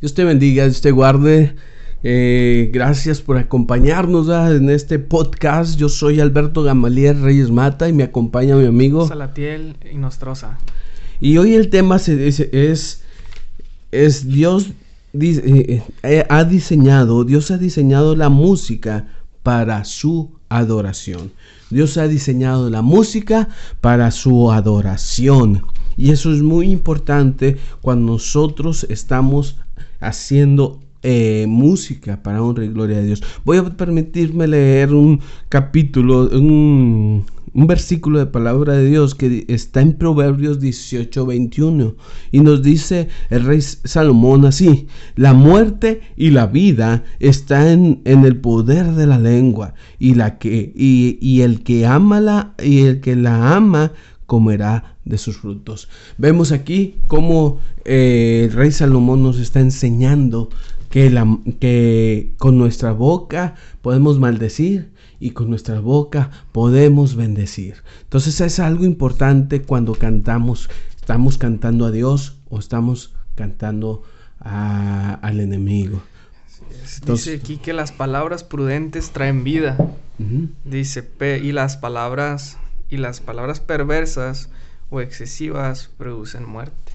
Dios te bendiga, Dios te guarde. Eh, gracias por acompañarnos en este podcast. Yo soy Alberto Gamaliel Reyes Mata y me acompaña mi amigo Salatiel y Nostrosa. Y hoy el tema es, es, Dios eh, eh, ha diseñado, Dios ha diseñado la música para su adoración. Dios ha diseñado la música para su adoración. Y eso es muy importante cuando nosotros estamos haciendo eh, música para honra y gloria a Dios. Voy a permitirme leer un capítulo, un, un versículo de palabra de Dios que está en Proverbios 18, 21 y nos dice el rey Salomón así, la muerte y la vida están en, el poder de la lengua y, la que, y, y el que ama la, y el que la ama comerá de sus frutos. Vemos aquí cómo eh, el rey Salomón nos está enseñando que, la, que con nuestra boca podemos maldecir y con nuestra boca podemos bendecir. Entonces es algo importante cuando cantamos, estamos cantando a Dios o estamos cantando al enemigo. Dice aquí que las palabras prudentes traen vida. Dice, y las palabras y las palabras perversas o excesivas producen muerte.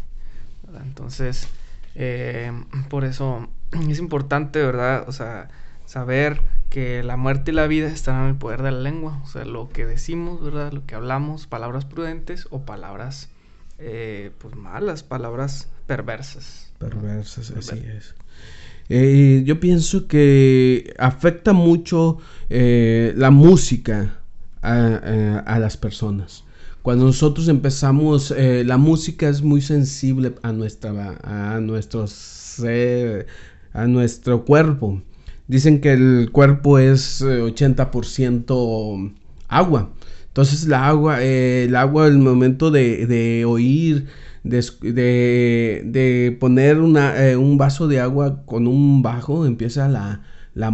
Entonces, eh, por eso es importante, ¿verdad? O sea, saber que la muerte y la vida están en el poder de la lengua. O sea, lo que decimos, ¿verdad? Lo que hablamos, palabras prudentes o palabras, eh, pues malas, palabras perversas. Perversas, así es. Eh, yo pienso que afecta mucho la música a, las personas. Cuando nosotros empezamos, eh, la música es muy sensible a, nuestra, a, nuestro a nuestro cuerpo. Dicen que el cuerpo es 80% eh, agua. Entonces la agua, eh, el agua el momento de, oír, de, de, poner una, un vaso de agua con un bajo, empieza la, la,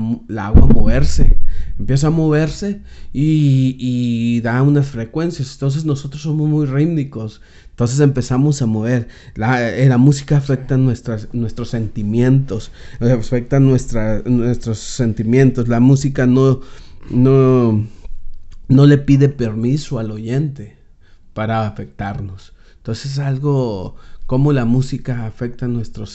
agua a moverse, empieza a moverse y, da unas frecuencias. Entonces nosotros somos muy rítmicos. Entonces empezamos a mover. La, eh, música afecta nuestros sentimientos, afecta nuestros sentimientos. La música no, no, no le pide permiso al oyente para afectarnos. Entonces es algo cómo la música afecta nuestro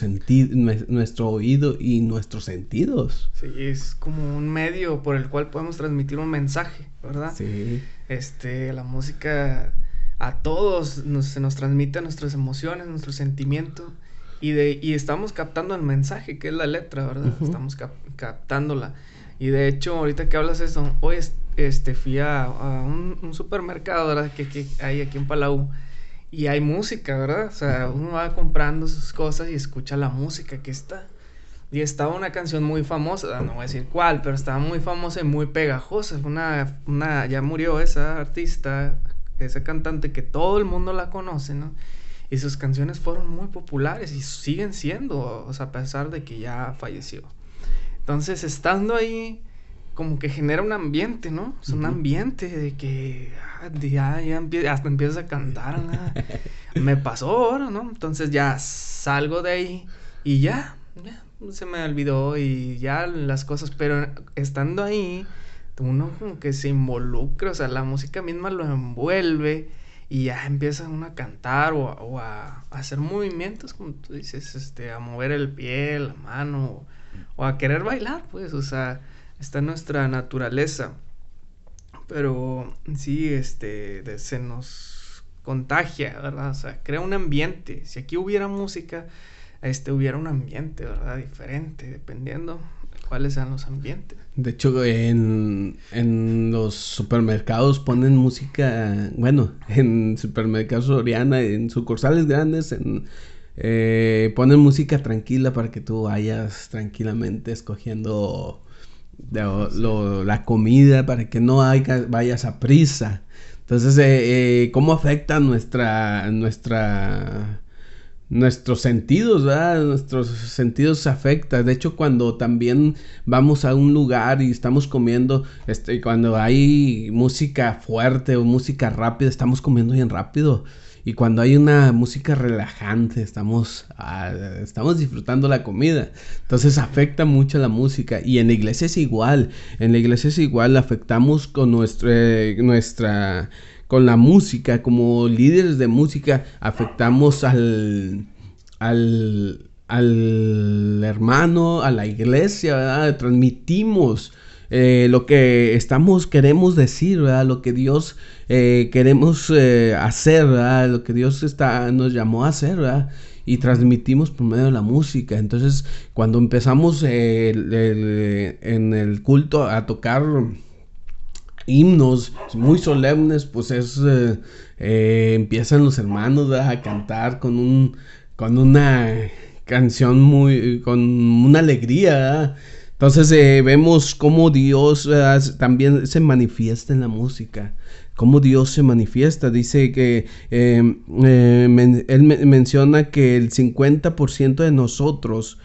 nuestro oído y nuestros sentidos. Sí, es como un medio por el cual podemos transmitir un mensaje, ¿verdad? Sí. Este, la música a todos nos, se nos transmite nuestras emociones, nuestros sentimientos y de y estamos captando el mensaje que es la letra, ¿verdad? Estamos captándola. Y de hecho, ahorita que hablas eso, hoy este fui a, un, supermercado, ¿verdad? Que, que hay aquí en Palau y hay música, ¿verdad? O sea, uno va comprando sus cosas y escucha la música que está. Y estaba una canción muy famosa, no voy a decir cuál, pero estaba muy famosa y muy pegajosa. Una, una, ya murió esa artista, esa cantante que todo el mundo la conoce, ¿no? Y sus canciones fueron muy populares y siguen siendo, o sea, a pesar de que ya falleció. Entonces, estando ahí, como que genera un ambiente, ¿no? Es un ambiente de que ya, ya hasta empiezas a cantar, me pasó ahora, ¿no? Entonces ya salgo de ahí y ya, ya, se me olvidó y ya las cosas, pero estando ahí, uno como que se involucra, o sea, la música misma lo envuelve y ya empieza uno a cantar o, a, hacer movimientos, como tú dices, este, a mover el pie, la mano, o a querer bailar, pues, o sea, está en nuestra naturaleza. Pero sí, este, se nos contagia, ¿verdad? O sea, crea un ambiente. Si aquí hubiera música, este hubiera un ambiente, ¿verdad? Diferente, dependiendo de cuáles sean los ambientes. De hecho, en, en los supermercados ponen música, bueno, en supermercados Oriana, en sucursales grandes, en, eh, ponen música tranquila para que tú vayas tranquilamente escogiendo la comida para que no vayas a prisa. Entonces, eh, eh, ¿cómo afecta nuestra, nuestra, nuestros sentidos, Nuestros sentidos se afectan. De hecho, cuando también vamos a un lugar y estamos comiendo, este, cuando hay música fuerte o música rápida, estamos comiendo bien rápido. Y cuando hay una música relajante, estamos, ah, estamos disfrutando la comida. Entonces afecta mucho la música. Y en la iglesia es igual, en la iglesia es igual, afectamos con nuestra, nuestra con la música, como líderes de música, afectamos al, al, al hermano, a la iglesia, transmitimos eh, lo que estamos, queremos decir, ¿verdad? Lo que Dios eh, queremos eh, hacer, ¿verdad? Lo que Dios está, nos llamó a hacer, ¿verdad? Y transmitimos por medio de la música. Entonces, cuando empezamos en el culto a tocar himnos muy solemnes, pues es empiezan los hermanos a cantar con un con una canción muy con una alegría. Entonces eh, vemos cómo Dios eh, también se manifiesta en la música, cómo Dios se manifiesta. Dice que em, eh, él menciona que el 50% de nosotros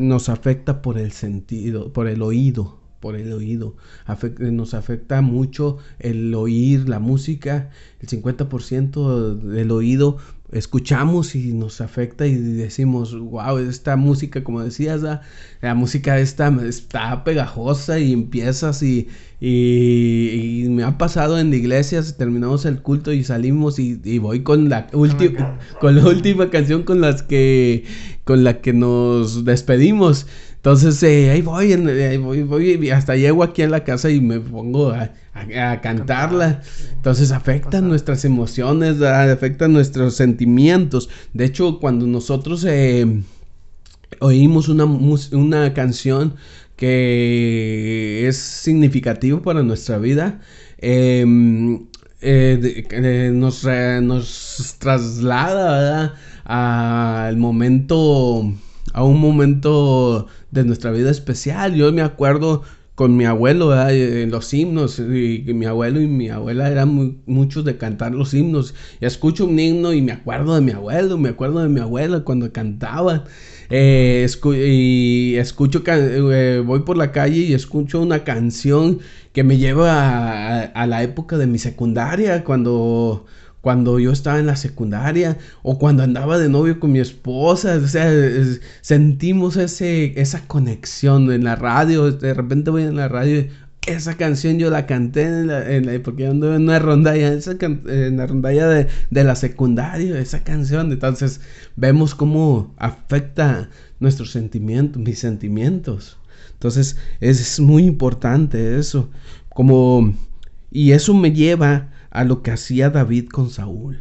nos afecta por el sentido, por el oído por el oído. nos afecta mucho el oír la música, el 50% del oído escuchamos y nos afecta y decimos, wow, esta música, como decías, la, música esta está pegajosa y empiezas y, y, me ha pasado en iglesias, terminamos el culto y salimos y, voy con la última con la última canción con las que con la que nos despedimos. Entonces, eh, ahí voy, ahí voy, voy, hasta llego aquí en la casa y me pongo a, a, cantarla. Entonces afectan nuestras emociones, afectan nuestros sentimientos. De hecho, cuando nosotros eh, oímos una, una canción que es significativo para nuestra vida, em, eh, eh, nos, nos, traslada al momento, a un momento de nuestra vida especial. Yo me acuerdo con mi abuelo en los himnos y, mi abuelo y mi abuela eran muchos de cantar los himnos. Y escucho un himno y me acuerdo de mi abuelo me acuerdo de mi abuela cuando cantaba. Eh, y escucho eh, voy por la calle y escucho una canción que me lleva a la época de mi secundaria cuando cuando yo estaba en la secundaria o cuando andaba de novio con mi esposa, o sea, sentimos ese, esa conexión en la radio, de repente voy en la radio, esa canción yo la canté en la, porque yo andaba en una rondalla, en la rondalla de, de, la secundaria, esa canción, entonces vemos cómo afecta nuestros sentimientos, mis sentimientos. Entonces es muy importante eso, como, y eso me lleva a lo que hacía David con Saúl.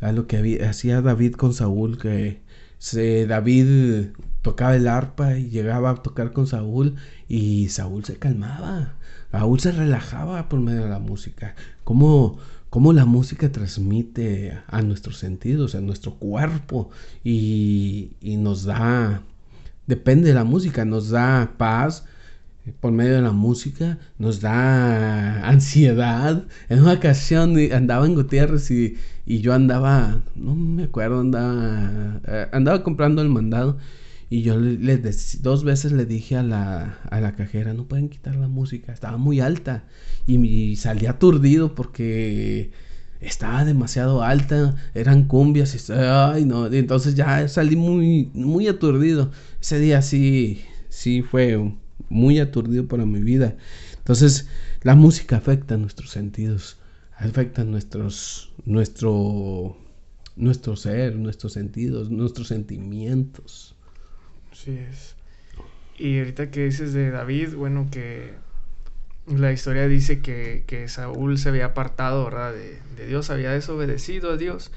A lo que hacía David con Saúl, que se, David tocaba el arpa y llegaba a tocar con Saúl y Saúl se calmaba. Saúl se relajaba por medio de la música. Cómo, cómo la música transmite a nuestros sentidos, a nuestro cuerpo y, y nos da, depende de la música, nos da paz, por medio de la música, nos da ansiedad. En una ocasión andaba en Gutiérrez y, yo andaba, no me acuerdo, andaba, eh, andaba comprando el mandado y yo le, dos veces le dije a la, a la cajera, no pueden quitar la música, estaba muy alta y, salí aturdido porque estaba demasiado alta, eran cumbias y, no, entonces ya salí muy, muy aturdido. Ese día sí, sí fue muy aturdido para mi vida. Entonces, la música afecta nuestros sentidos, afecta nuestros, nuestro, nuestro ser, nuestros sentidos, nuestros sentimientos. Así es. Y ahorita que dices de David, bueno, que la historia dice que, que Saúl se había apartado, ¿verdad? De, de, Dios, había desobedecido a Dios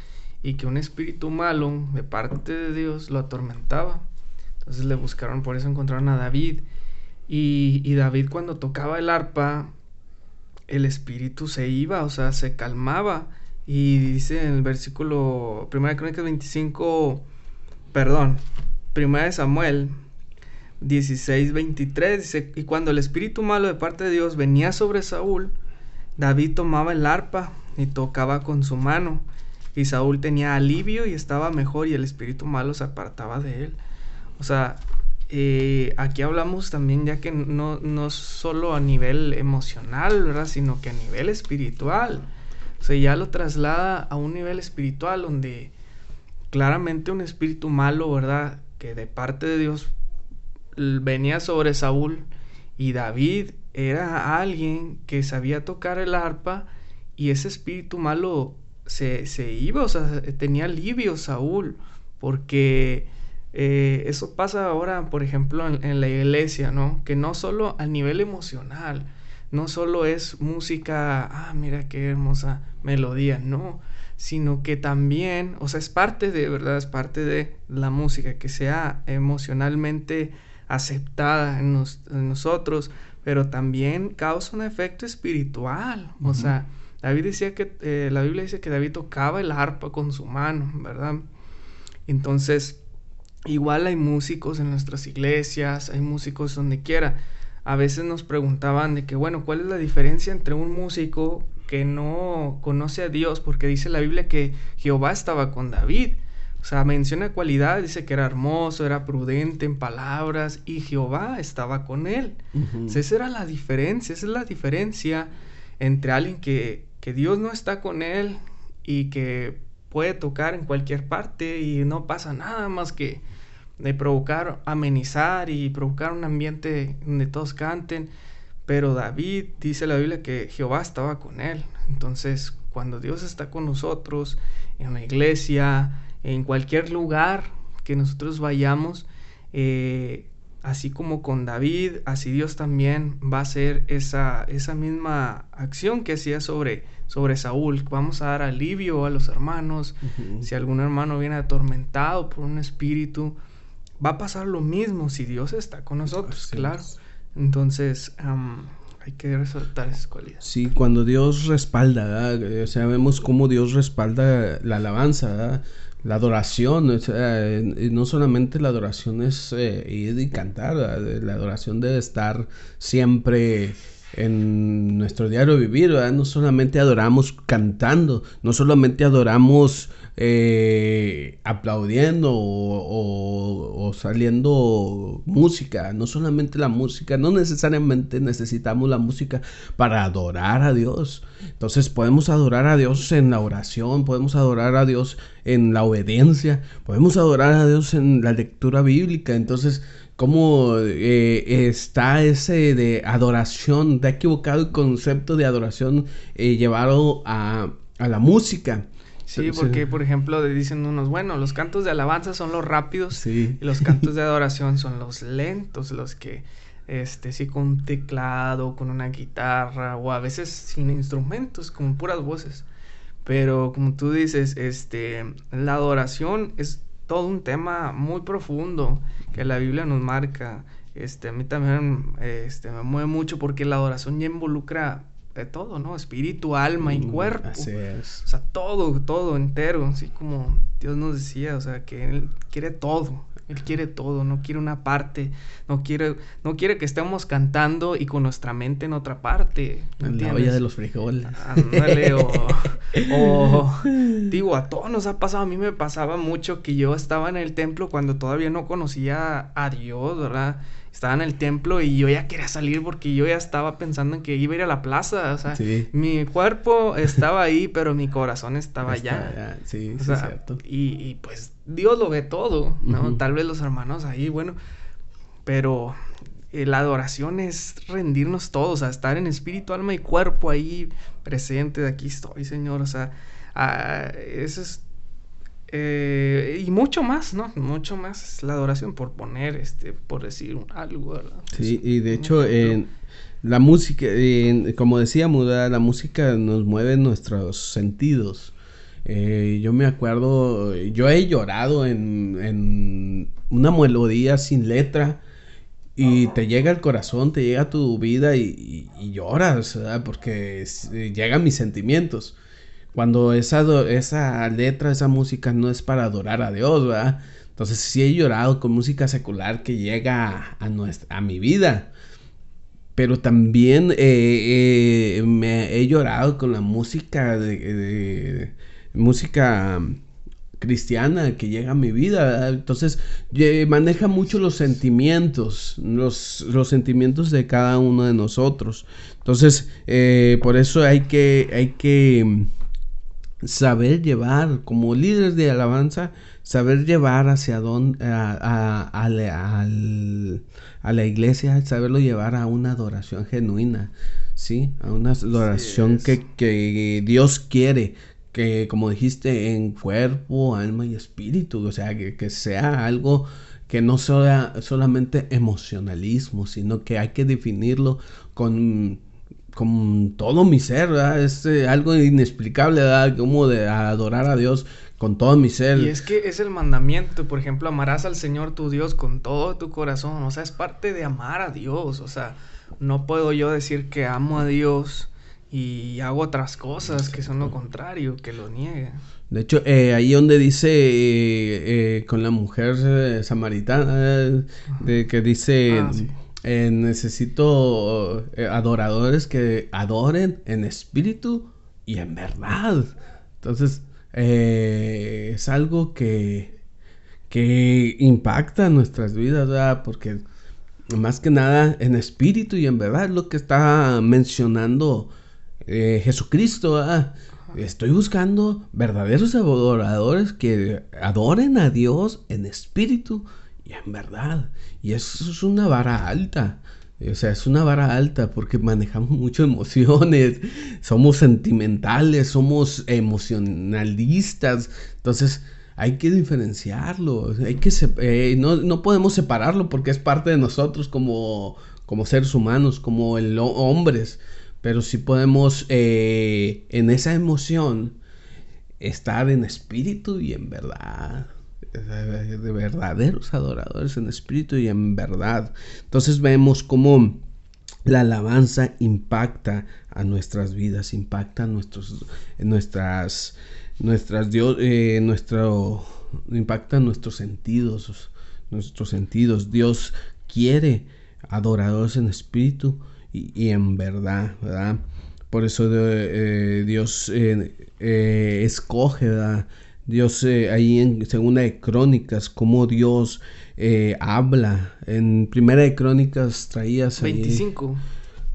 y que un espíritu malo de parte de Dios lo atormentaba. Entonces le buscaron, por eso encontraron a David y, David cuando tocaba el arpa, el espíritu se iba, o sea, se calmaba. Y dice en el versículo 1 Crónicas 25, perdón, 1 de Samuel 16, 23, dice, y cuando el espíritu malo de parte de Dios venía sobre Saúl, David tomaba el arpa y tocaba con su mano. Y Saúl tenía alivio y estaba mejor y el espíritu malo se apartaba de él. O sea, eh, aquí hablamos también ya que no, no solo a nivel emocional, ¿verdad? Sino que a nivel espiritual. O sea, ya lo traslada a un nivel espiritual donde claramente un espíritu malo, ¿verdad? Que de parte de Dios venía sobre Saúl y David era alguien que sabía tocar el arpa y ese espíritu malo se, se iba, o sea, tenía alivio Saúl, porque eh, eso pasa ahora, por ejemplo, en, la iglesia, ¿no? Que no solo a nivel emocional, no solo es música, ah, mira qué hermosa melodía, no, sino que también, o sea, es parte de, ¿verdad? Es parte de la música, que sea emocionalmente aceptada en, nosotros, pero también causa un efecto espiritual, o sea, David decía que, eh, la Biblia dice que David tocaba el arpa con su mano, ¿verdad? Entonces, igual hay músicos en nuestras iglesias, hay músicos donde quiera. A veces nos preguntaban de que, bueno, ¿cuál es la diferencia entre un músico que no conoce a Dios? Porque dice la Biblia que Jehová estaba con David. O sea, menciona cualidades, dice que era hermoso, era prudente en palabras y Jehová estaba con él. esa era la diferencia, esa es la diferencia entre alguien que, que Dios no está con él y que puede tocar en cualquier parte y no pasa nada más que de provocar, amenizar y provocar un ambiente donde todos canten. Pero David dice la Biblia que Jehová estaba con él. Entonces, cuando Dios está con nosotros, en la iglesia, en cualquier lugar que nosotros vayamos, eh, así como con David, así Dios también va a hacer esa, esa misma acción que hacía sobre, sobre Saúl. Vamos a dar alivio a los hermanos. Si algún hermano viene atormentado por un espíritu, va a pasar lo mismo si Dios está con nosotros, claro. Entonces, hay que resaltar esas cualidades. Sí, cuando Dios respalda, o sea, vemos cómo Dios respalda la alabanza, la adoración, no solamente la adoración es eh, ir y cantar, la adoración debe estar siempre en nuestro diario vivir, no solamente adoramos cantando, no solamente adoramos eh, aplaudiendo o, saliendo música, no solamente la música, no necesariamente necesitamos la música para adorar a Dios. Entonces podemos adorar a Dios en la oración, podemos adorar a Dios en la obediencia, podemos adorar a Dios en la lectura bíblica. Entonces, ¿cómo eh, está ese de adoración? De equivocado el concepto de adoración eh, llevado a, a la música. Sí, porque por ejemplo dicen unos, bueno, los cantos de alabanza son los rápidos y los cantos de adoración son los lentos, los que, este, sí, con un teclado, con una guitarra o a veces sin instrumentos, con puras voces. Pero como tú dices, este, la adoración es todo un tema muy profundo que la Biblia nos marca. Este, a mí también este, me mueve mucho porque la adoración ya involucra de todo, ¿no? Espíritu, alma y mm, cuerpo. Así es. O sea, todo, todo entero, así como Dios nos decía, o sea, que Él quiere todo. Él quiere todo, no quiere una parte, no quiere, no quiere que estemos cantando y con nuestra mente en otra parte. En la olla de los frijoles. Ándale, o, o, digo, a todos nos ha pasado, a mí me pasaba mucho que yo estaba en el templo cuando todavía no conocía a Dios, ¿verdad? estaba en el templo y yo ya quería salir porque yo ya estaba pensando en que iba a ir a la plaza, o sea, mi cuerpo estaba ahí, pero mi corazón estaba allá. Sí, sí, es cierto. Y, pues Dios lo ve todo, ¿no? Tal vez los hermanos ahí, bueno, pero eh, la adoración es rendirnos todos, sea, estar en espíritu, alma y cuerpo ahí presente, de aquí estoy, Señor, o sea, ah, eso es eh, y mucho más, ¿no? Mucho más la adoración por poner, este, por decir algo, ¿verdad? Sí, y de hecho, en la música, como decíamos, la música nos mueve nuestros sentidos. Eh, yo me acuerdo, yo he llorado en, en una melodía sin letra y te llega el corazón, te llega tu vida y, lloras, ¿verdad? Porque llegan mis sentimientos cuando esa, esa letra, esa música no es para adorar a Dios, ¿verdad? Entonces sí he llorado con música secular que llega a, nuestra, a mi vida. Pero también eh, eh, me he llorado con la música de, música cristiana que llega a mi vida. Entonces maneja mucho los sentimientos, los, los, sentimientos de cada uno de nosotros. Entonces, eh, por eso hay que, hay que saber llevar, como líderes de alabanza, saber llevar hacia dónde, a, a, la iglesia, saberlo llevar a una adoración genuina, ¿sí? A una adoración que, que, Dios quiere, que como dijiste, en cuerpo, alma y espíritu, o sea, que, que sea algo que no sea solamente emocionalismo, sino que hay que definirlo con con todo mi ser, ¿verdad? Es eh, algo inexplicable, ¿verdad? Como de adorar a Dios con todo mi ser. Y es que es el mandamiento, por ejemplo, amarás al Señor tu Dios con todo tu corazón, o sea, es parte de amar a Dios, o sea, no puedo yo decir que amo a Dios y hago otras cosas que son lo contrario, que lo niegue. De hecho, eh, ahí donde dice eh, con la mujer samaritana, de que dice... Ah, eh, necesito eh, adoradores que adoren en espíritu y en verdad. Entonces, eh, es algo que, que impacta nuestras vidas, ¿verdad? Porque más que nada en espíritu y en verdad es lo que está mencionando Jesucristo, ¿verdad? Estoy buscando verdaderos adoradores que adoren a Dios en espíritu y en verdad. Y eso es una vara alta. O sea, es una vara alta porque manejamos muchas emociones, somos sentimentales, somos emocionalistas. Entonces, hay que diferenciarlo, hay que eh, no, podemos separarlo porque es parte de nosotros como, como seres humanos, como el, hombres. Pero sí podemos eh, en esa emoción estar en espíritu y en verdad de verdaderos adoradores en espíritu y en verdad. Entonces vemos cómo la alabanza impacta a nuestras vidas, impacta a nuestros, nuestras, nuestras Dios, eh, nuestro, impacta nuestros sentidos, nuestros sentidos. Dios quiere adoradores en espíritu y, en verdad, ¿verdad? Por eso eh, Dios eh, escoge, ¿verdad? Dios eh, ahí en Segunda de Crónicas, cómo Dios eh, habla. En Primera de Crónicas traías 25.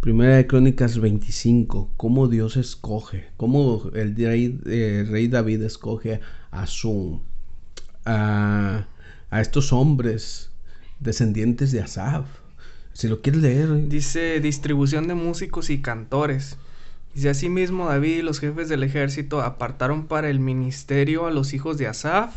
Primera de Crónicas 25, cómo Dios escoge, cómo el rey, eh, rey David escoge a su a, a, estos hombres descendientes de Asaf. Si lo quieres leer. Dice distribución de músicos y cantores. Dice asimismo David y los jefes del ejército apartaron para el ministerio a los hijos de Asaf,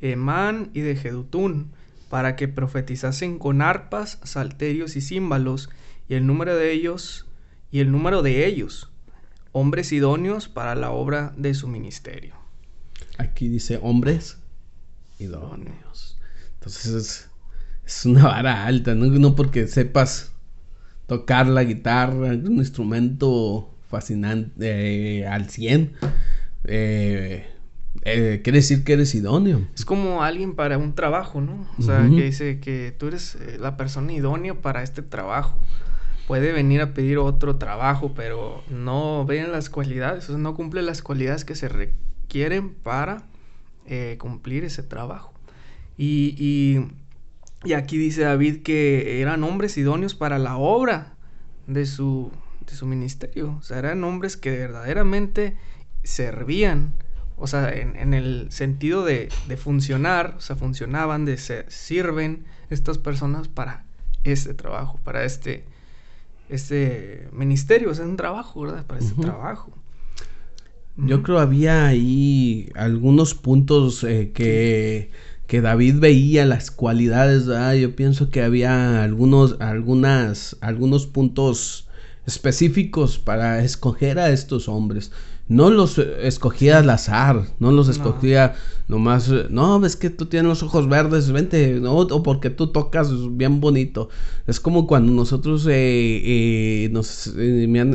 Emán y de Jedutún, para que profetizasen con arpas, salterios y címbalos, y el número de ellos, y el número de ellos, hombres idóneos para la obra de su ministerio. Aquí dice hombres idóneos. Entonces es, una vara alta, ¿no? no porque sepas tocar la guitarra, un instrumento fascinante eh, al 100. Eh, eh, quiere decir que eres idóneo. Es como alguien para un trabajo, ¿no? O sea, que dice que tú eres la persona idónea para este trabajo. Puede venir a pedir otro trabajo, pero no ven las cualidades, o sea, no cumple las cualidades que se requieren para cumplir ese trabajo. Y, y, y aquí dice David que eran hombres idóneos para la obra de su, de su ministerio. O sea, eran hombres que verdaderamente servían, o sea, en, el sentido de, funcionar, o sea, funcionaban, de ser, sirven estas personas para este trabajo, para este, este ministerio, o sea, es un trabajo, ¿verdad? Para este trabajo. Yo creo había ahí algunos puntos eh, que, que, David veía las cualidades, ¿verdad? Yo pienso que había algunos, algunas, algunos puntos específicos para escoger a estos hombres. No los escogía al azar, no los escogía nomás, no, ves que tú tienes los ojos verdes, vente, no, o porque tú tocas bien bonito. Es como cuando nosotros eh, eh, nos, eh, me, han,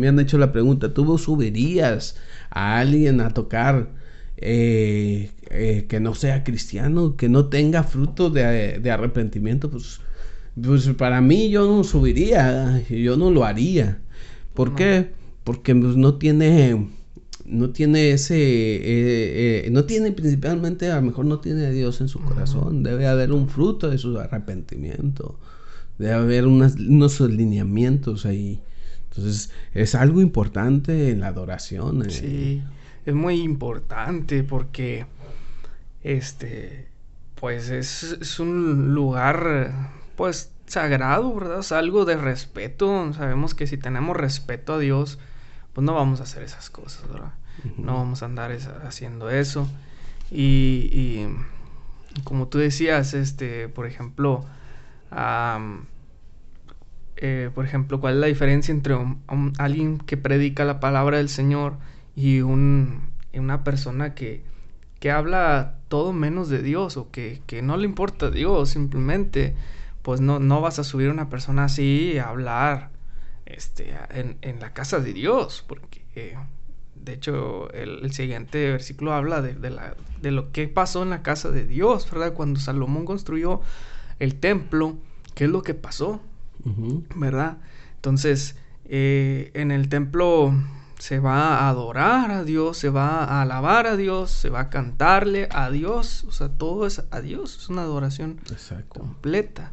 me, han, hecho la pregunta, ¿tú subirías a alguien a tocar que no sea cristiano, que no tenga fruto de, de arrepentimiento? Pues pues para mí yo no subiría, yo no lo haría. ¿Por qué? Porque pues, no tiene, no tiene ese, eh, eh, no tiene principalmente, a lo mejor no tiene a Dios en su corazón. Debe haber un fruto de su arrepentimiento. Debe haber unos lineamientos ahí. Entonces, es algo importante en la adoración. Eh. Sí. es muy importante porque este pues es, un lugar pues sagrado, ¿verdad? Es algo de respeto. Sabemos que si tenemos respeto a Dios, pues no vamos a hacer esas cosas, ¿verdad? No vamos a andar haciendo eso. Y, como tú decías, este, por ejemplo, eh, por ejemplo, ¿cuál es la diferencia entre alguien que predica la palabra del Señor y, un, una persona que, que habla todo menos de Dios o que, que, no le importa Dios, simplemente, pues no, no vas a subir a una persona así a hablar este, en, en la casa de Dios, porque eh, de hecho el, siguiente versículo habla de, de, la, de, lo que pasó en la casa de Dios, ¿verdad? Cuando Salomón construyó el templo, ¿qué es lo que pasó? ¿Verdad? Entonces, eh, en el templo se va a adorar a Dios, se va a alabar a Dios, se va a cantarle a Dios, o sea, todo es a Dios, es una adoración completa.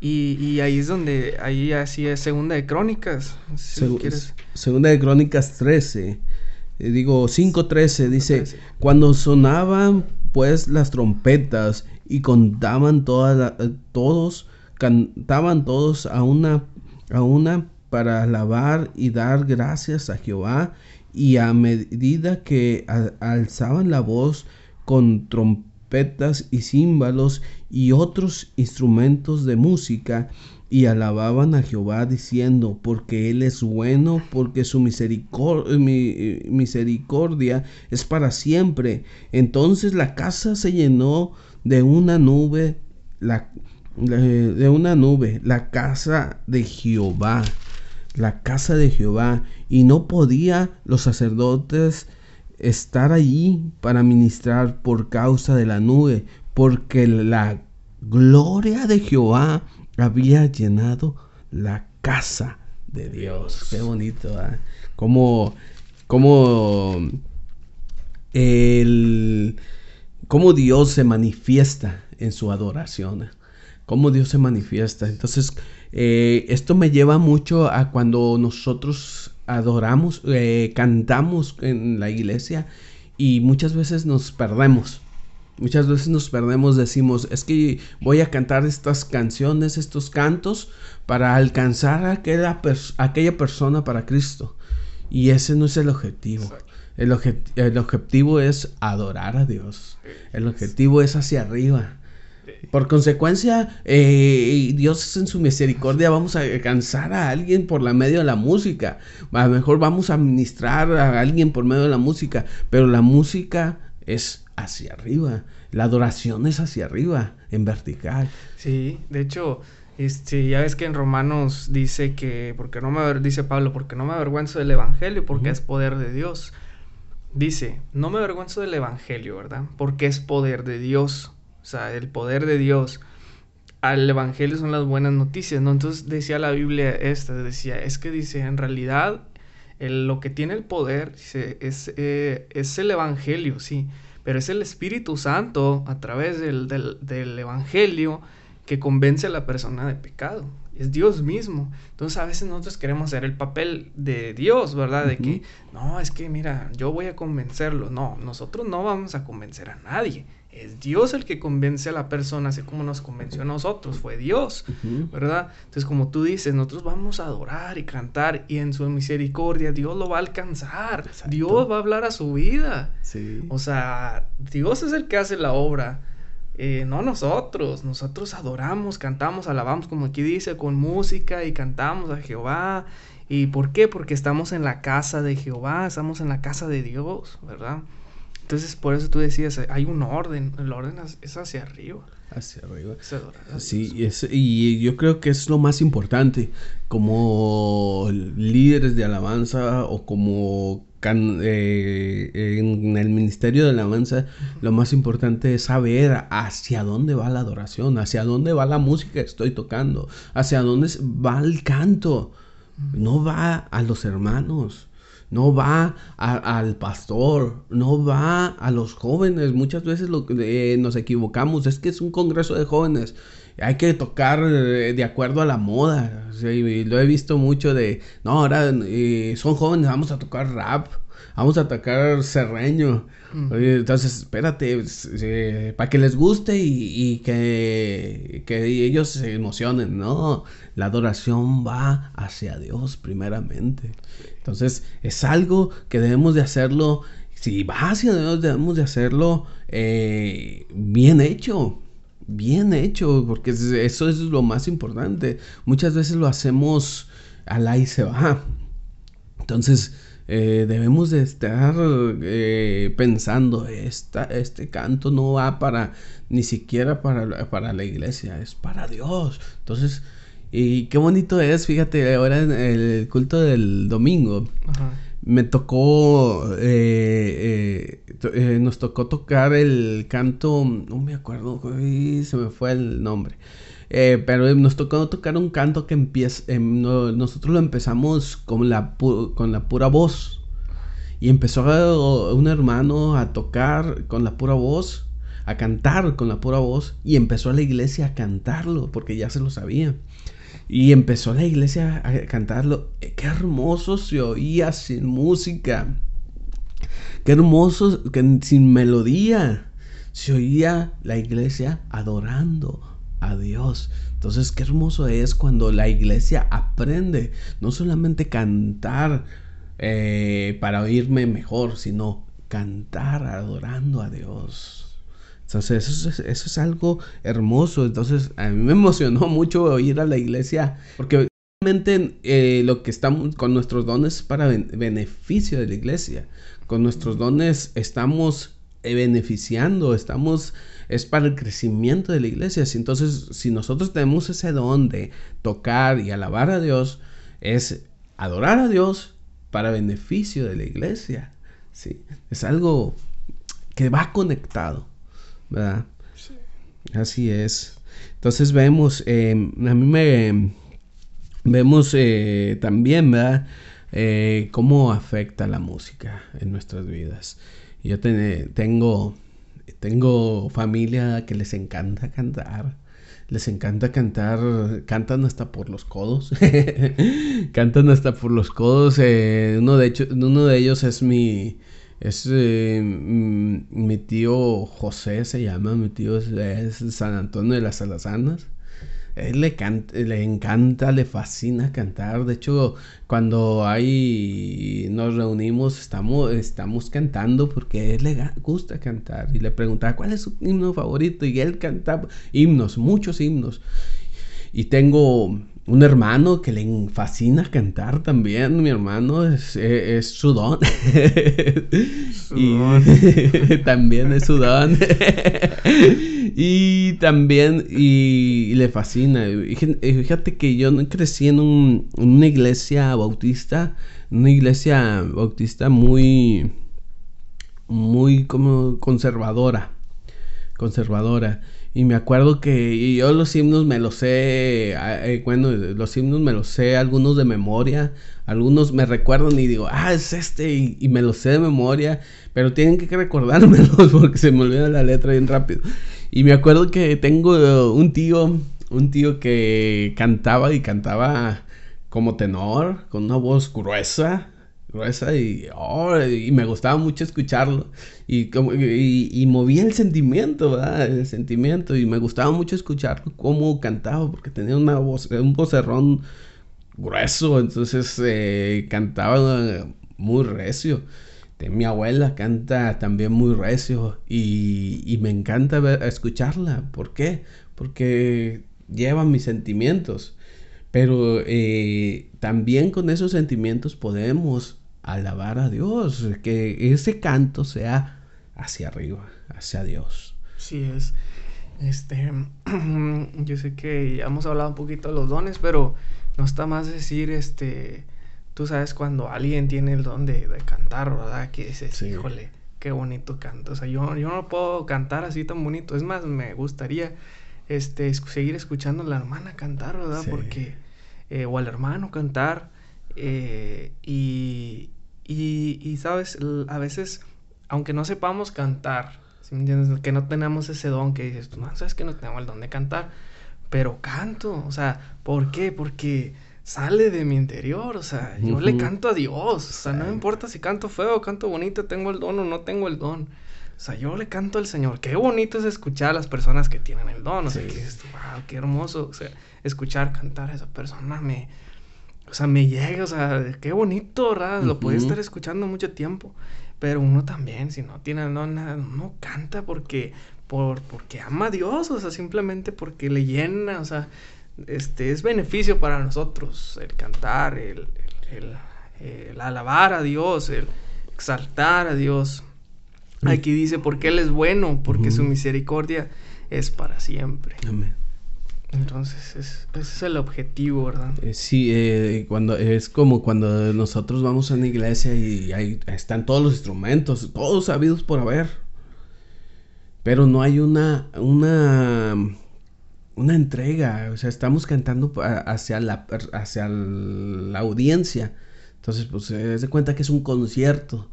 Y, ahí es donde, ahí así es Segunda de Crónicas. Segunda de Crónicas 13, eh, digo 5.13, dice, cuando sonaban pues las trompetas y contaban todas eh, todos, cantaban todos a una, a una para alabar y dar gracias a Jehová y a medida que alzaban la voz con trompetas y címbalos y otros instrumentos de música y alababan a Jehová diciendo, porque Él es bueno, porque su misericordia, misericordia es para siempre. Entonces la casa se llenó de una nube, la, de una nube, la casa de Jehová la casa de Jehová, y no podía los sacerdotes estar allí para ministrar por causa de la nube, porque la gloria de Jehová había llenado la casa de Dios. Qué bonito, ¿eh? Como, como el, cómo Dios se manifiesta en su adoración. Cómo Dios se manifiesta. Entonces, eh, esto me lleva mucho a cuando nosotros adoramos, eh, cantamos en la iglesia y muchas veces nos perdemos. Muchas veces nos perdemos, decimos, es que voy a cantar estas canciones, estos cantos, para alcanzar a aquella, aquella persona para Cristo. Y ese no es el objetivo. El, el objetivo es adorar a Dios. El objetivo es hacia arriba. Por consecuencia, eh, Dios en su misericordia vamos a alcanzar a alguien por la medio de la música. A lo mejor vamos a ministrar a alguien por medio de la música, pero la música es hacia arriba. La adoración es hacia arriba, en vertical. Sí, de hecho, este, ya ves que en Romanos dice que, porque no me dice Pablo, porque no me avergüenzo del Evangelio, porque es poder de Dios. Dice, no me avergüenzo del Evangelio, ¿verdad? Porque es poder de Dios sea, el poder de Dios al Evangelio son las buenas noticias, ¿no? Entonces decía la Biblia esta, decía, es que dice, en realidad lo que tiene el poder dice, es, eh, es el Evangelio, sí, pero es el Espíritu Santo a través del, del, Evangelio que convence a la persona de pecado. Es Dios mismo. Entonces a veces nosotros queremos hacer el papel de Dios, ¿verdad? De que, no, es que mira, yo voy a convencerlo. No, nosotros no vamos a convencer a nadie es Dios el que convence a la persona, así como nos convenció a nosotros, fue Dios, ¿verdad? Entonces, como tú dices, nosotros vamos a adorar y cantar y en su misericordia Dios lo va a alcanzar, Dios va a hablar a su vida. O sea, Dios es el que hace la obra. Eh, no nosotros, nosotros adoramos, cantamos, alabamos, como aquí dice, con música y cantamos a Jehová. ¿Y por qué? Porque estamos en la casa de Jehová, estamos en la casa de Dios, ¿verdad? Entonces, por eso tú decías, hay un orden, el orden es hacia arriba. Hacia arriba. Sí, y yo creo que es lo más importante, como líderes de alabanza o como eh, en el ministerio de alabanza, lo más importante es saber hacia dónde va la adoración, hacia dónde va la música que estoy tocando, hacia dónde va el canto. No va a los hermanos no va al pastor, no va a los jóvenes. Muchas veces lo, nos equivocamos, es que es un congreso de jóvenes. hay que tocar eh, de acuerdo a la moda. lo he visto mucho de, no, ahora eh, son jóvenes, vamos a tocar rap, vamos a tocar serreño. Entonces, espérate, para que les guste y, que, que, ellos se emocionen, ¿no? La adoración va hacia Dios primeramente. Entonces, es algo que debemos de hacerlo si va hacia Dios, debemos de hacerlo eh, bien hecho. Bien hecho, porque eso es lo más importante. Muchas veces lo hacemos al y se va. Entonces, eh, debemos de estar eh, pensando, esta, este canto no va para, ni siquiera para, para la iglesia, es para Dios. Entonces, y qué bonito es, fíjate, ahora en el culto del domingo. Ajá me tocó, eh, nos tocó tocar el canto, no me acuerdo, se me fue el nombre. Pero nos tocó tocar un canto que empieza, nosotros lo empezamos con la, con la pura voz. Y empezó un hermano a tocar con la pura voz, a cantar con la pura voz, y empezó la iglesia a cantarlo, porque ya se lo sabía. Y empezó la iglesia a cantarlo. Qué hermoso se oía sin música. Qué hermoso que sin melodía se oía la iglesia adorando a Dios. Entonces, qué hermoso es cuando la iglesia aprende no solamente cantar eh, para oírme mejor, sino cantar adorando a Dios. Entonces, eso es, eso es algo hermoso. Entonces, a mí me emocionó mucho ir a la iglesia, porque realmente eh, lo que estamos con nuestros dones es para beneficio de la iglesia. Con nuestros dones estamos eh, beneficiando, estamos es para el crecimiento de la iglesia. Entonces, si nosotros tenemos ese don de tocar y alabar a Dios, es adorar a Dios para beneficio de la iglesia. ¿sí? Es algo que va conectado. ¿verdad? Así es. Entonces vemos, eh, a mí me vemos eh, también, ¿verdad? Eh, cómo afecta la música en nuestras vidas. Yo tengo, tengo familia que les encanta cantar. Les encanta cantar, cantan hasta por los codos. cantan hasta por los codos. uno, de hecho, uno de ellos es mi, es eh, mi tío José se llama, mi tío es, San Antonio de las Alazanas. Él le, le encanta, le fascina cantar. De hecho, cuando hay nos reunimos, estamos, estamos cantando porque él le gusta cantar. Y le preguntaba cuál es su himno favorito. Y él cantaba himnos, muchos himnos. Y tengo un hermano que le fascina cantar también. Mi hermano es, es, su don. y también es su don. y también y, le fascina. Fíjate que yo crecí en un, una iglesia bautista. Una iglesia bautista muy, muy como conservadora. Conservadora. Y me acuerdo que yo los himnos me los sé, eh, bueno, los himnos me los sé, algunos de memoria, algunos me recuerdan y digo, ah, es este, y, me los sé de memoria, pero tienen que recordármelos porque se me olvida la letra bien rápido. Y me acuerdo que tengo un tío, un tío que cantaba y cantaba como tenor, con una voz gruesa, gruesa y, oh, y me gustaba mucho escucharlo y, como, y, movía el sentimiento, ¿verdad? El sentimiento y me gustaba mucho escuchar cómo cantaba porque tenía una voz, un vocerrón grueso, entonces eh, cantaba muy recio. mi abuela canta también muy recio y, y me encanta escucharla. ¿Por qué? Porque lleva mis sentimientos. Pero eh, también con esos sentimientos podemos alabar a Dios, que ese canto sea hacia arriba, hacia Dios. Sí es. Este, yo sé que ya hemos hablado un poquito de los dones, pero no está más decir, este, tú sabes cuando alguien tiene el don de, cantar, ¿verdad? Que dices, híjole, qué bonito canto. O sea, yo, yo no puedo cantar así tan bonito. Es más, me gustaría, este, seguir escuchando a la hermana cantar, ¿verdad? Porque, eh, o al hermano cantar, eh, y, y, sabes, a veces, aunque no sepamos cantar, me entiendes? Que no tenemos ese don que dices, tú no sabes que no tenemos el don de cantar, pero canto, o sea, ¿por qué? Porque sale de mi interior, o sea, yo le canto a Dios, o sea, no me importa si canto feo o canto bonito, tengo el don o no tengo el don. O sea, yo le canto al Señor. Qué bonito es escuchar a las personas que tienen el don. O sea, que es, wow, qué hermoso. O sea, escuchar cantar a esa persona me, o sea, me llega, o sea, qué bonito, ¿verdad? Lo puede estar escuchando mucho tiempo. Pero uno también, si no tiene el don, no canta porque, por, porque ama a Dios, o sea, simplemente porque le llena, o sea, este, es beneficio para nosotros el cantar, el, el, alabar a Dios, el exaltar a Dios. Aquí dice, porque Él es bueno, porque su misericordia es para siempre. Amén. Entonces, es, ese es el objetivo, ¿verdad? Eh, sí, eh, cuando, es como cuando nosotros vamos a una iglesia y ahí están todos los instrumentos, todos sabidos por haber. Pero no hay una, una una entrega, o sea, estamos cantando hacia la, hacia la audiencia. Entonces, pues se de cuenta que es un concierto.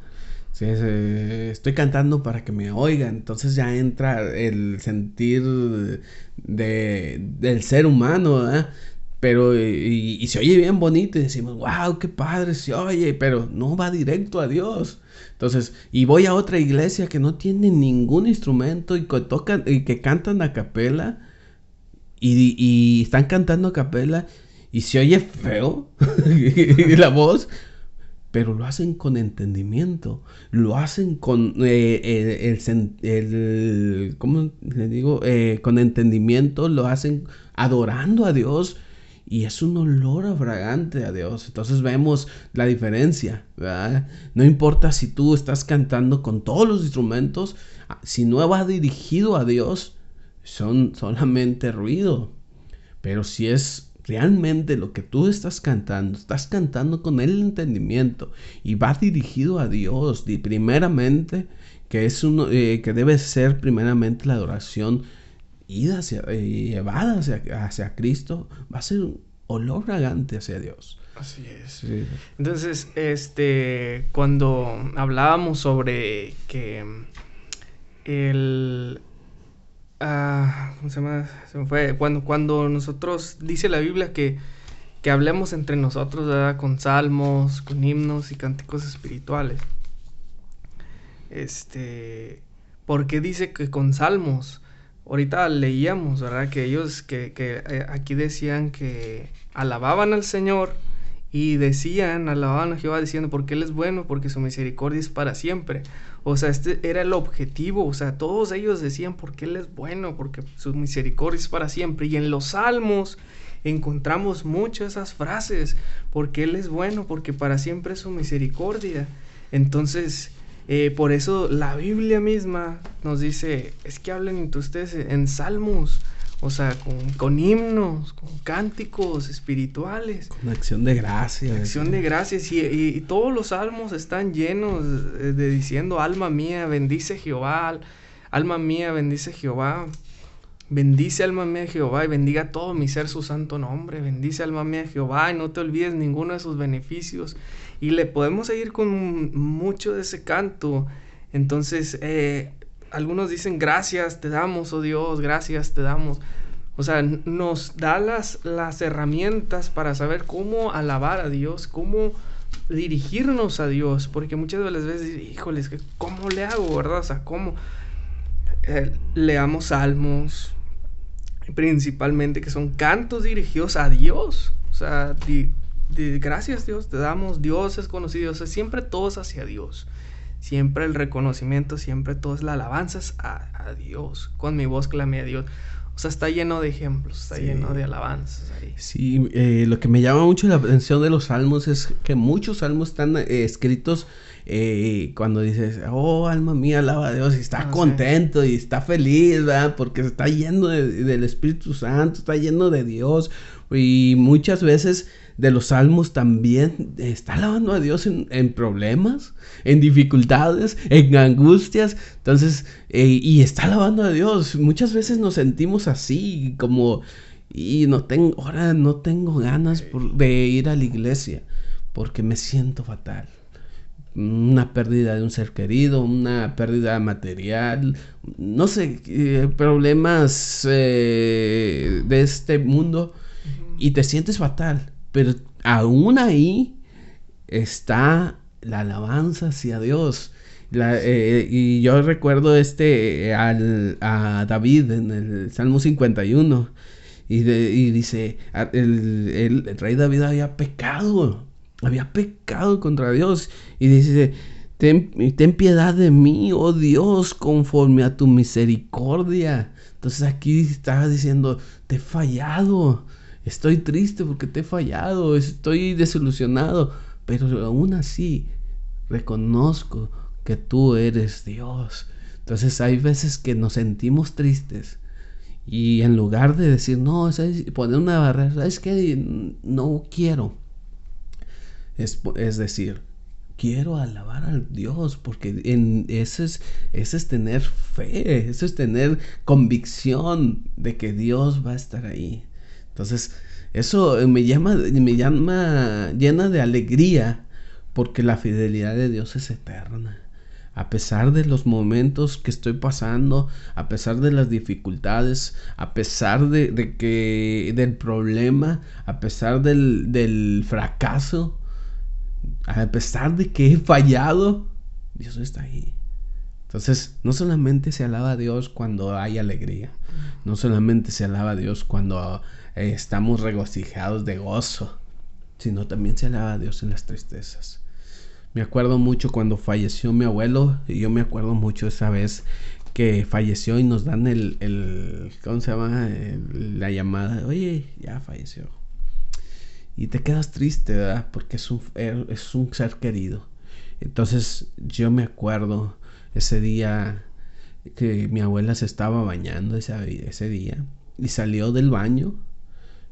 Estoy cantando para que me oigan. Entonces ya entra el sentir de, del ser humano. Pero, y, se oye bien bonito y decimos, wow, qué padre se oye, pero no va directo a Dios. Entonces, y voy a otra iglesia que no tiene ningún instrumento y que tocan y que cantan a capela y, están cantando a capela y se oye feo la voz, pero lo hacen con entendimiento, lo hacen con eh, eh, el, ¿cómo le digo? Eh, con entendimiento, lo hacen adorando a Dios y es un olor fragante a Dios. Entonces vemos la diferencia, No importa si tú estás cantando con todos los instrumentos, si no va dirigido a Dios, son solamente ruido. Pero si es realmente lo que tú estás cantando, estás cantando con el entendimiento y va dirigido a Dios, y primeramente, que es uno, eh, que debe ser primeramente la adoración ida hacia, eh, llevada hacia, hacia, Cristo, va a ser un olor fragante hacia Dios. Así es. Entonces, este, cuando hablábamos sobre que el, Ah, ¿Cómo se llama? Se me fue. Cuando, cuando nosotros, dice la Biblia que, que hablemos entre nosotros, ¿verdad? Con salmos, con himnos y cánticos espirituales. Este. Porque dice que con salmos. Ahorita leíamos, ¿verdad? Que ellos, que, que eh, aquí decían que alababan al Señor y decían, alababan a Jehová diciendo, porque Él es bueno, porque su misericordia es para siempre. O sea, este era el objetivo. O sea, todos ellos decían porque Él es bueno, porque su misericordia es para siempre. Y en los salmos encontramos muchas esas frases. Porque Él es bueno, porque para siempre es su misericordia. Entonces, eh, por eso la Biblia misma nos dice, es que hablen entre ustedes en salmos. O sea, con, himnos, con cánticos espirituales. Con acción de gracias. Acción de gracias. Y, todos los salmos están llenos de, diciendo, alma mía, bendice Jehová. Alma mía, bendice Jehová. Bendice alma mía Jehová y bendiga todo mi ser su santo nombre. Bendice alma mía Jehová y no te olvides ninguno de sus beneficios. Y le podemos seguir con mucho de ese canto. Entonces, eh, algunos dicen gracias te damos, oh Dios, gracias te damos. O sea, nos da las, las herramientas para saber cómo alabar a Dios, cómo dirigirnos a Dios, porque muchas de las veces, híjoles, ¿cómo le hago, verdad? O sea, ¿cómo? Eh, leamos salmos, principalmente, que son cantos dirigidos a Dios. O sea, gracias Dios, te damos, Dios es conocido, o sea, siempre todos hacia Dios siempre el reconocimiento, siempre todo es la alabanza a, a, Dios. Con mi voz clame a Dios. O sea, está lleno de ejemplos, está lleno de alabanzas ahí. Sí, eh, lo que me llama mucho la atención de los salmos es que muchos salmos están eh, escritos eh, cuando dices, oh, alma mía, alaba a Dios, y está ah, contento y está feliz, ¿verdad? Porque está lleno del Espíritu Santo, está lleno de Dios. Y muchas veces de los salmos también está alabando a Dios en, problemas, en dificultades, en angustias. Entonces, eh, y está alabando a Dios. Muchas veces nos sentimos así, como, y no tengo, ahora no tengo ganas de ir a la iglesia porque me siento fatal. una pérdida de un ser querido, una pérdida material, no sé, eh, problemas eh, de este mundo y te sientes fatal, pero aún ahí está la alabanza hacia Dios. Eh, y yo recuerdo este al, a David en el Salmo 51 y, y dice, el, el rey David había pecado había pecado contra Dios. Y dice, ten, ten, piedad de mí, oh Dios, conforme a tu misericordia. Entonces aquí estaba diciendo, te he fallado. Estoy triste porque te he fallado. Estoy desilusionado. Pero aún así, reconozco que tú eres Dios. Entonces hay veces que nos sentimos tristes. Y en lugar de decir, no, poner una barrera, es que no quiero es, decir, quiero alabar al Dios, porque en, ese, es, es tener fe, eso es tener convicción de que Dios va a estar ahí. Entonces, eso me llama, me llama llena de alegría, porque la fidelidad de Dios es eterna. A pesar de los momentos que estoy pasando, a pesar de las dificultades, a pesar de, que del problema, a pesar del, del fracaso, a pesar de que he fallado, Dios está ahí. Entonces, no solamente se alaba a Dios cuando hay alegría, no solamente se alaba a Dios cuando eh, estamos regocijados de gozo, sino también se alaba a Dios en las tristezas. Me acuerdo mucho cuando falleció mi abuelo, y yo me acuerdo mucho esa vez que falleció y nos dan el, el ¿cómo se llama? la llamada, oye, ya falleció y te quedas triste, ¿verdad? Porque es un, er, es un ser querido. Entonces yo me acuerdo ese día que mi abuela se estaba bañando ese, ese día y salió del baño.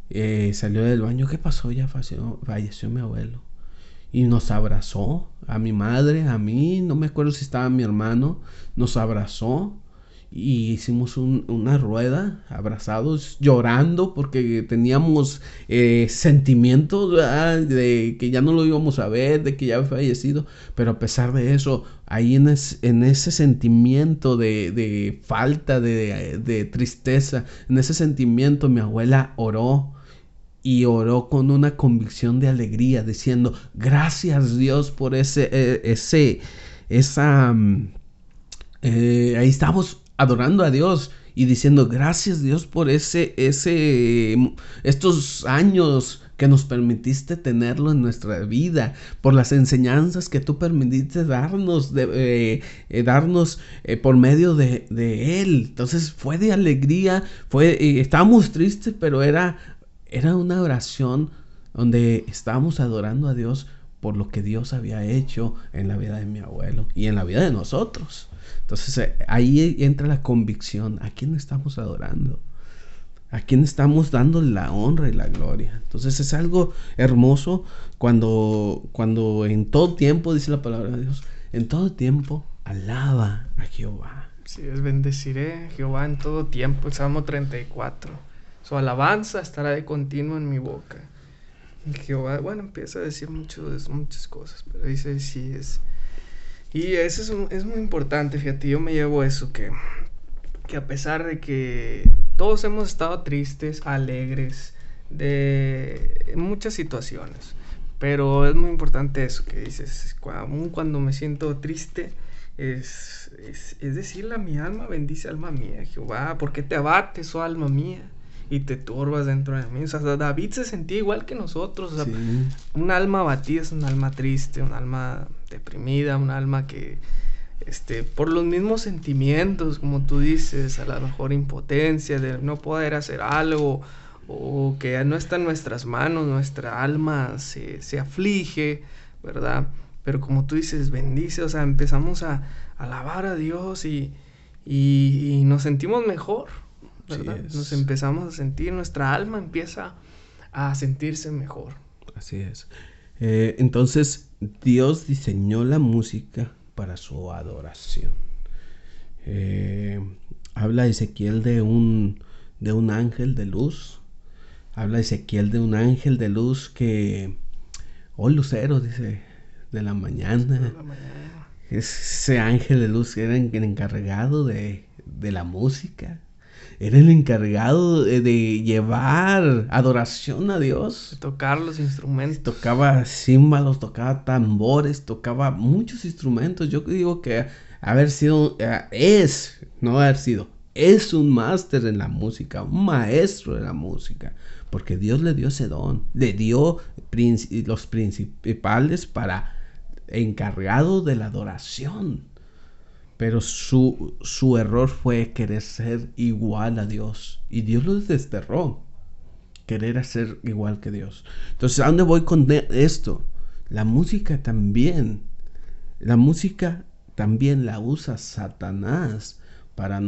Eh, salió del baño, ¿qué pasó? Ya falleció, falleció mi abuelo. Y nos abrazó, a mi madre, a mí, no me acuerdo si estaba mi hermano, nos abrazó y hicimos una rueda abrazados llorando porque teníamos eh, sentimientos de que ya no lo íbamos a ver, de que ya había fallecido, pero a pesar de eso, ahí en, ese sentimiento de, falta, de, tristeza, en ese sentimiento mi abuela oró y oró con una convicción de alegría, diciendo, gracias Dios por ese, eh, ese, esa... Mm, eh, ahí estamos adorando a Dios y diciendo gracias Dios por ese, ese, estos años que nos permitiste tenerlo en nuestra vida, por las enseñanzas que tú permitiste darnos, de, eh, eh, darnos eh, por medio de, de, Él. Entonces fue de alegría, fue, estábamos tristes, pero era, era una oración donde estábamos adorando a Dios por lo que Dios había hecho en la vida de mi abuelo y en la vida de nosotros. Entonces ahí entra la convicción, ¿a quién estamos adorando? ¿A quién estamos dando la honra y la gloria? Entonces es algo hermoso cuando, cuando en todo tiempo, dice la palabra de Dios, en todo tiempo alaba a Jehová. Sí, es bendeciré Jehová en todo tiempo, el Salmo 34. Su alabanza estará de continuo en mi boca. Jehová, bueno, empieza a decir mucho, muchas cosas, pero dice, sí, es y eso es, es, muy importante, fíjate, yo me llevo eso, que, que a pesar de que todos hemos estado tristes, alegres, de muchas situaciones, pero es muy importante eso que dices, aún cuando me siento triste, es, es, es, decirle a mi alma, bendice alma mía, Jehová, porque te abates, oh alma mía? y te turbas dentro de mí. O sea, David se sentía igual que nosotros. O sea, un alma abatida es un alma triste, un alma deprimida, un alma que, este, por los mismos sentimientos, como tú dices, a la mejor impotencia de no poder hacer algo o que no está en nuestras manos, nuestra alma se, se aflige, ¿verdad? Pero como tú dices, bendice, o sea, empezamos a, alabar a Dios y, y nos sentimos mejor, nos empezamos a sentir, nuestra alma empieza a sentirse mejor. Así es. Eh, entonces, Dios diseñó la música para su adoración. Eh, habla Ezequiel de un, de un ángel de luz. Habla Ezequiel de un ángel de luz que, oh lucero, dice, de la mañana. Ese ángel de luz era el encargado de, de la música. Era el encargado de, llevar adoración a Dios. De tocar los instrumentos. Tocaba címbalos, tocaba tambores, tocaba muchos instrumentos. Yo digo que haber sido, eh, es, no haber sido, es un máster en la música, un maestro de la música. Porque Dios le dio ese don, le dio los principales para encargado de la adoración. Pero su, su error fue querer ser igual a Dios. Y Dios lo desterró. Querer ser igual que Dios. Entonces, ¿a dónde voy con esto? La música también. La música también la usa Satanás para,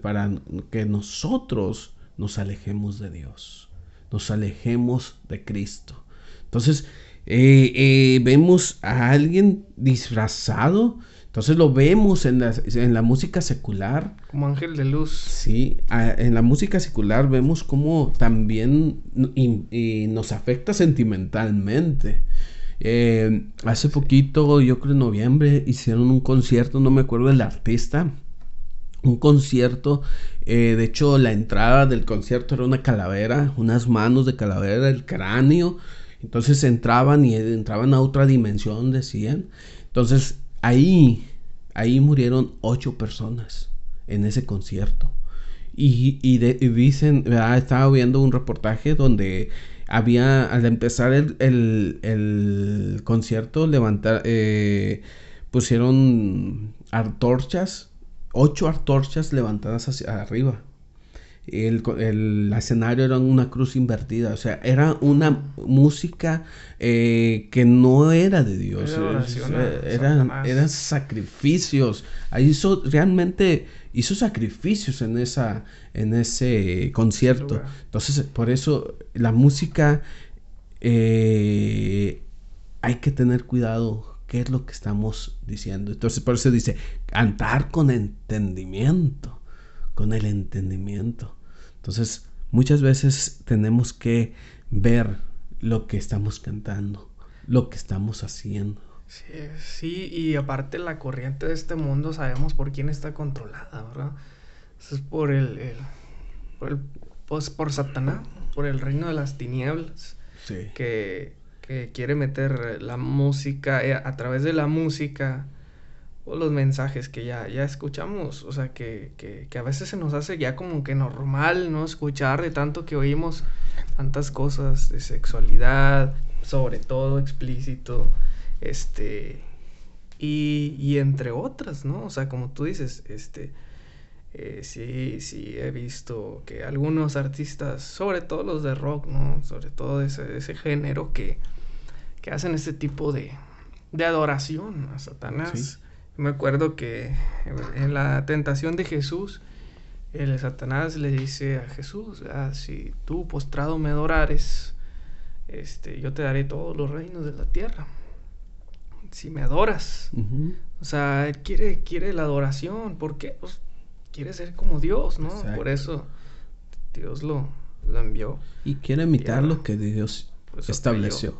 para que nosotros nos alejemos de Dios. Nos alejemos de Cristo. Entonces, eh, eh, vemos a alguien disfrazado entonces lo vemos en la, en la música secular. Como ángel de luz. Sí, en la música secular vemos cómo también nos afecta sentimentalmente. Eh, hace poquito, yo creo en noviembre, hicieron un concierto, no me acuerdo del artista, un concierto, eh, de hecho la entrada del concierto era una calavera, unas manos de calavera, el cráneo, entonces entraban y entraban a otra dimensión, decían. Entonces Ahí, ahí murieron ocho personas en ese concierto. Y, y, dicen, estaba viendo un reportaje donde había, al empezar el, el, concierto, levantar, eh, pusieron antorchas, ocho antorchas levantadas hacia arriba el, escenario era una cruz invertida, o sea, era una música eh, que no era de Dios, eran, sacrificios, ahí hizo realmente hizo sacrificios en esa en ese concierto, entonces por eso la música eh, hay que tener cuidado qué es lo que estamos diciendo, entonces por eso dice cantar con entendimiento, con el entendimiento. Entonces, muchas veces tenemos que ver lo que estamos cantando, lo que estamos haciendo. Sí, y aparte la corriente de este mundo sabemos por quién está controlada, ¿verdad? Eso es por el, por, el pues, por Satanás, por el reino de las tinieblas, sí. que, que quiere meter la música, eh, a través de la música, los mensajes que ya, ya escuchamos, o sea, que, que, a veces se nos hace ya como que normal, ¿no? Escuchar de tanto que oímos tantas cosas de sexualidad, sobre todo explícito, este, y, y entre otras, ¿no? O sea, como tú dices, este, eh, sí, sí, he visto que algunos artistas, sobre todo los de rock, ¿no? Sobre todo ese, ese género que, que hacen este tipo de, de adoración a Satanás. Me acuerdo que en la tentación de Jesús, el Satanás le dice a Jesús, ah, si tú postrado me adorares, este, yo te daré todos los reinos de la tierra. Si me adoras. O sea, él quiere, quiere la adoración. ¿Por qué? Pues quiere ser como Dios, ¿no? Por eso Dios lo, lo envió. Y quiere imitar lo que Dios estableció.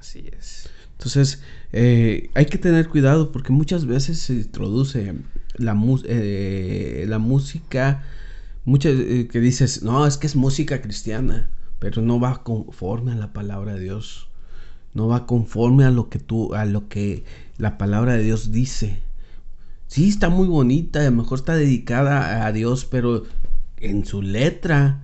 Así es. Entonces, eh, hay que tener cuidado porque muchas veces se introduce la, eh, la música, muchas eh, que dices, no, es que es música cristiana, pero no va conforme a la palabra de Dios. No va conforme a lo que tú, a lo que la palabra de Dios dice. Sí, está muy bonita, a lo mejor está dedicada a Dios, pero en su letra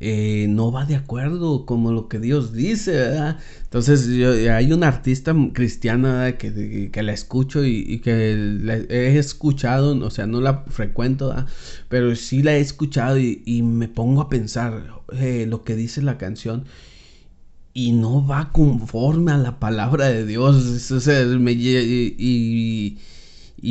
eh, no va de acuerdo con lo que Dios dice, ¿verdad? Entonces hay una artista cristiana que, que, la escucho y, que he escuchado, o sea, no la frecuento, pero sí la he escuchado y, me pongo a pensar eh, lo que dice la canción y no va conforme a la palabra de Dios, o sea, me, y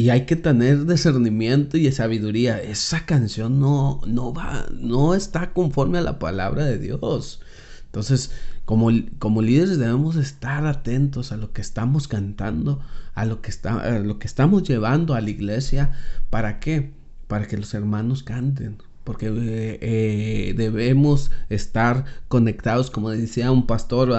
hay que tener discernimiento y sabiduría. Esa canción no, no va, no está conforme a la palabra de Dios. Entonces, como, como líderes debemos estar atentos a lo que estamos cantando, a lo que, está, lo que estamos llevando a la iglesia. ¿Para qué? Para que los hermanos canten. Porque eh, debemos estar conectados, como decía un pastor,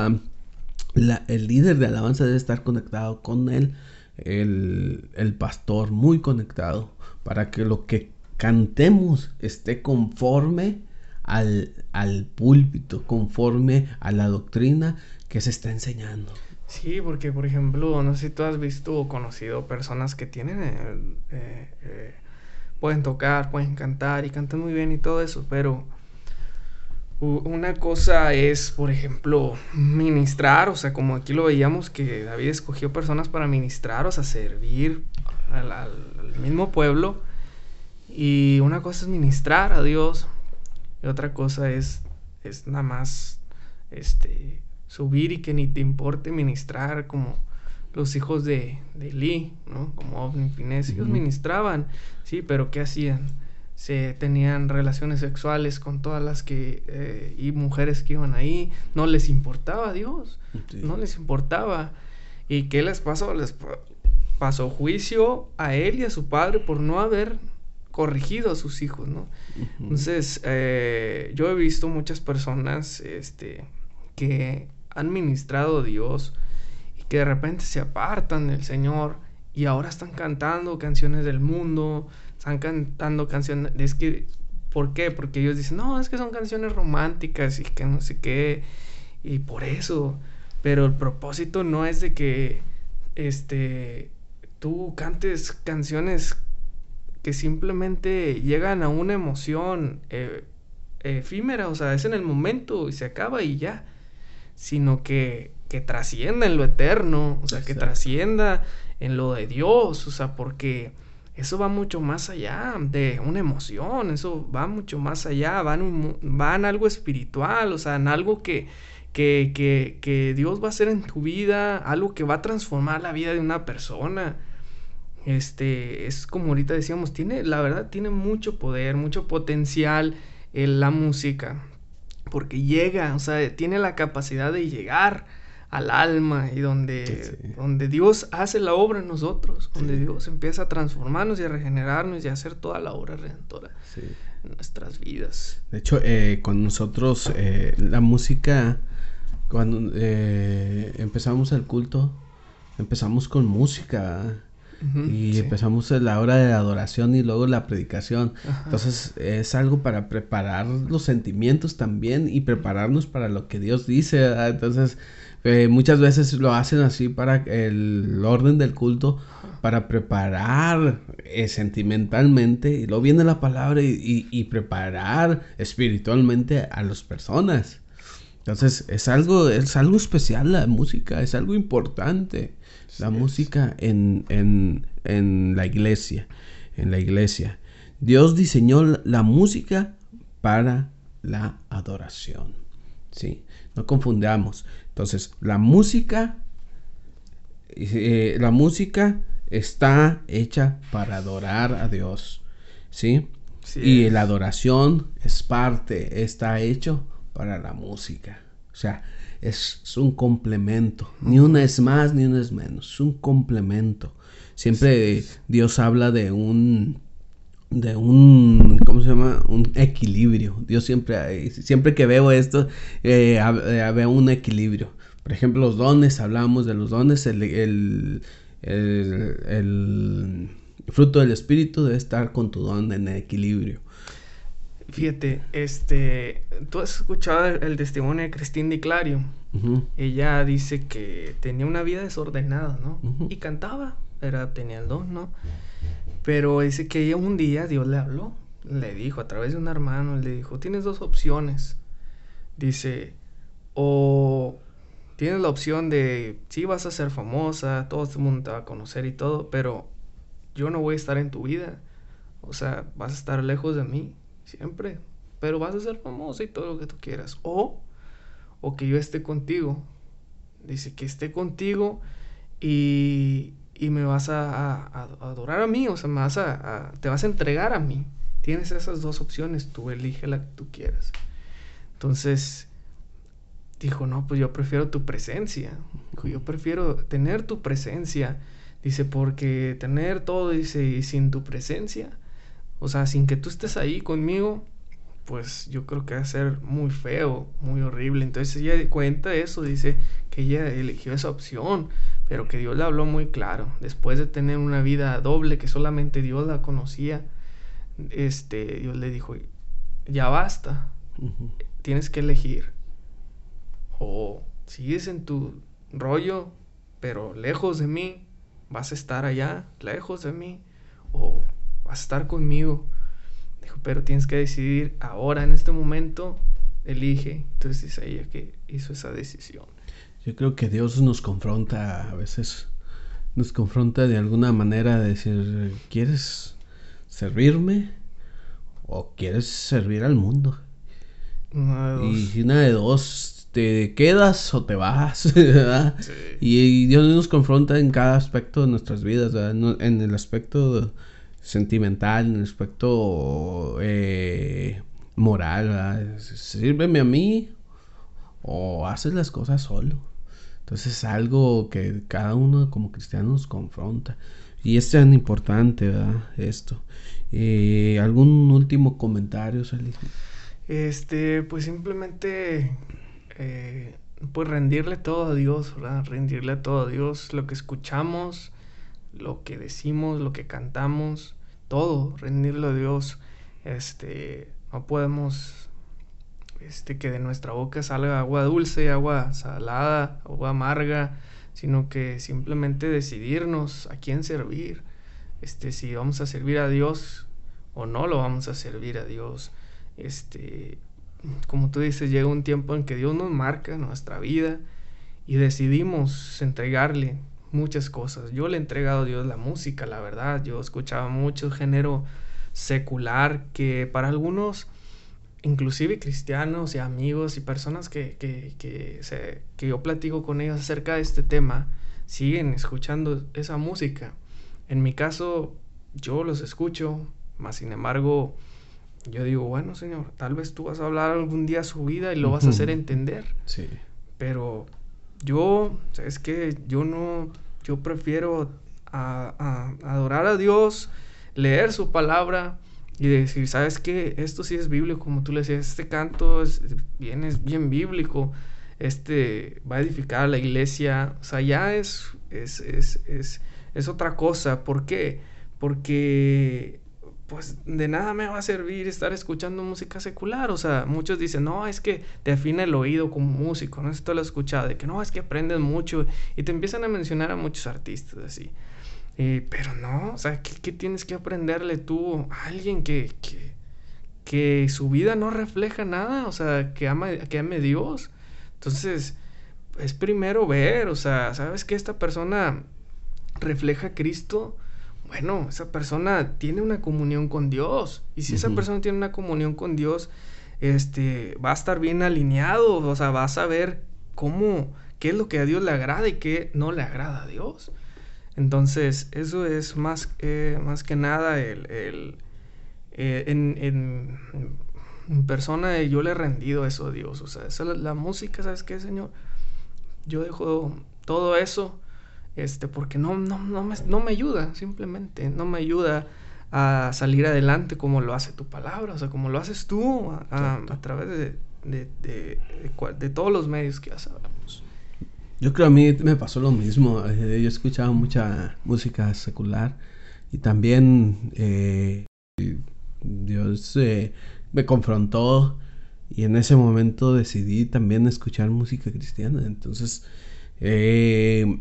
el líder de alabanza debe estar conectado con él, el, el pastor muy conectado, para que lo que cantemos esté conforme al, al púlpito, conforme a la doctrina que se está enseñando. Sí, porque por ejemplo, no sé si tú has visto o conocido personas que tienen, eh, eh, eh, pueden tocar, pueden cantar y cantan muy bien y todo eso, pero una cosa es, por ejemplo, ministrar, o sea, como aquí lo veíamos que David escogió personas para ministrar, o sea, servir al mismo pueblo, y una cosa es ministrar a Dios, y otra cosa es, es nada más este, subir y que ni te importe ministrar como los hijos de, de Lee, ¿no? Como Ovni Ellos ministraban, sí, pero ¿qué hacían? Se tenían relaciones sexuales con todas las que... Eh, y mujeres que iban ahí. No les importaba a Dios. No les importaba. ¿Y qué les pasó? Les pasó juicio a él y a su padre por no haber corregido a sus hijos, ¿no? Entonces, eh, yo he visto muchas personas este, que han ministrado a Dios y que de repente se apartan del Señor y ahora están cantando canciones del mundo, están cantando canciones, es que, ¿por qué? Porque ellos dicen, no, es que son canciones románticas y que no sé qué, y por eso, pero el propósito no es de que, este, tú cantes canciones que simplemente llegan a una emoción eh, efímera, o sea, es en el momento y se acaba y ya, sino que, que trascienda en lo eterno, o sea, que trascienda en lo de Dios, o sea, porque eso va mucho más allá de una emoción, eso va mucho más allá, va en, algo espiritual, o sea, en algo que, que, que, que Dios va a hacer en tu vida, algo que va a transformar la vida de una persona. Este, es como ahorita decíamos, tiene, la verdad, tiene mucho poder, mucho potencial en la música. Porque llega, o sea, tiene la capacidad de llegar al alma y donde, donde Dios hace la obra en nosotros, donde Dios empieza a transformarnos y a regenerarnos y a hacer toda la obra redentora en nuestras vidas. De hecho, eh, con nosotros, eh, la música, cuando eh, empezamos el culto, empezamos con música y empezamos la hora de adoración y luego la predicación. Entonces es algo para preparar los sentimientos también y prepararnos para lo que Dios dice. Entonces eh, muchas veces lo hacen así para el orden del culto, para preparar eh, sentimentalmente y luego viene la palabra y, y preparar espiritualmente a las personas. Entonces es algo, es algo especial la música, es algo importante la música en, en, la iglesia, en la iglesia. Dios diseñó la música para la adoración. ¿sí? No confundamos. Entonces, la música, eh, la música está hecha para adorar a Dios. ¿sí? y la adoración es parte, está hecho para la música. O sea, es, un complemento. Ni una es más, ni una es menos. Es un complemento. Siempre Dios habla de un de un ¿cómo se llama? un equilibrio. Dios siempre siempre que veo esto eh, eh, veo un equilibrio. Por ejemplo, los dones, hablamos de los dones, el, el, el fruto del espíritu debe estar con tu don en equilibrio. Fíjate, este, tú has escuchado el, testimonio de Cristina Di Clario. Ella dice que tenía una vida desordenada, ¿no? Y cantaba, era, tenía el don, ¿no? Pero dice que un día Dios le habló, le dijo a través de un hermano, le dijo, tienes dos opciones. Dice, o tienes la opción de, sí vas a ser famosa, todo el mundo te va a conocer y todo, pero yo no voy a estar en tu vida. O sea, vas a estar lejos de mí siempre. Pero vas a ser famosa y todo lo que tú quieras. O, o que yo esté contigo. Dice que esté contigo y, y me vas a, adorar a mí. O sea, me vas a, te vas a entregar a mí. Tienes esas dos opciones. Tú elige la que tú quieras. Entonces, dijo, no, pues yo prefiero tu presencia. Dijo, yo prefiero tener tu presencia. Dice, porque tener todo, dice, y sin tu presencia o sea, sin que tú estés ahí conmigo, pues yo creo que va a ser muy feo, muy horrible. Entonces ella cuenta eso, dice que ella eligió esa opción, pero que Dios le habló muy claro. Después de tener una vida doble que solamente Dios la conocía, este, Dios le dijo, ya basta, tienes que elegir. O sigues en tu rollo, pero lejos de mí, vas a estar allá, lejos de mí, o vas a estar conmigo. Dijo, pero tienes que decidir ahora, en este momento, elige. Entonces dice ella que hizo esa decisión. Yo creo que Dios nos confronta a veces, nos confronta de alguna manera de decir, ¿quieres servirme o quieres servir al mundo? Y una de dos, te quedas o te vas, ¿verdad? Y, Dios nos confronta en cada aspecto de nuestras vidas, en el aspecto sentimental, en el aspecto eh, moral, ¿verdad? Sírveme a mí o haces las cosas solo. Entonces es algo que cada uno como cristiano nos confronta. Y es tan importante, ¿verdad? Esto. Eh, ¿Algún último comentario, Salí? Este, pues simplemente, eh, pues rendirle todo a Dios, ¿verdad? Rendirle todo a Dios lo que escuchamos, lo que decimos, lo que cantamos, todo, rendirle a Dios. Este, no podemos este, que de nuestra boca salga agua dulce, agua salada, agua amarga, sino que simplemente decidirnos a quién servir, este, si vamos a servir a Dios o no lo vamos a servir a Dios. Este, como tú dices, llega un tiempo en que Dios nos marca nuestra vida y decidimos entregarle muchas cosas. Yo le he entregado a Dios la música, la verdad. Yo escuchaba mucho género secular que para algunos inclusive cristianos y amigos y personas que, que, que, se, que yo platico con ellos acerca de este tema, siguen escuchando esa música. En mi caso, yo los escucho, más sin embargo, yo digo, bueno, Señor, tal vez tú vas a hablar algún día su vida y lo vas a hacer entender. Sí. Pero yo, es que yo no, yo prefiero a, a, adorar a Dios, leer su palabra, y decir, ¿sabes qué? Esto sí es bíblico, como tú le decías, este canto es bien, es bien bíblico, este va a edificar a la iglesia, o sea, ya es, es, es, es, es otra cosa. ¿Por qué? Porque pues de nada me va a servir estar escuchando música secular. O sea, muchos dicen, no, es que te afina el oído como músico, no sé si tú lo has escuchado, de que no, es que aprendes mucho. Y te empiezan a mencionar a muchos artistas así. Eh, pero no, o sea, ¿qué, tienes que aprenderle tú a alguien que, que, que, su vida no refleja nada? O sea, que ama, que ame Dios. Entonces, es primero ver, o sea, ¿sabes que esta persona refleja a Cristo? Bueno, esa persona tiene una comunión con Dios. Y si esa persona tiene una comunión con Dios, este, va a estar bien alineado, o sea, va a saber cómo, qué es lo que a Dios le agrada y qué no le agrada a Dios. Entonces, eso es más, eh, más que nada el, eh, en, persona yo le he rendido eso a Dios. O sea, esa, la, música, ¿sabes qué, Señor? Yo dejo todo eso este, porque no, no, no, me, no me ayuda, simplemente, no me ayuda a salir adelante como lo hace tu palabra, o sea, como lo haces tú a, través de, de, de, de, todos los medios que ya sabemos. Yo creo a mí me pasó lo mismo. Eh, yo escuchaba mucha música secular y también eh, Dios eh, me confrontó y en ese momento decidí también escuchar música cristiana. Entonces me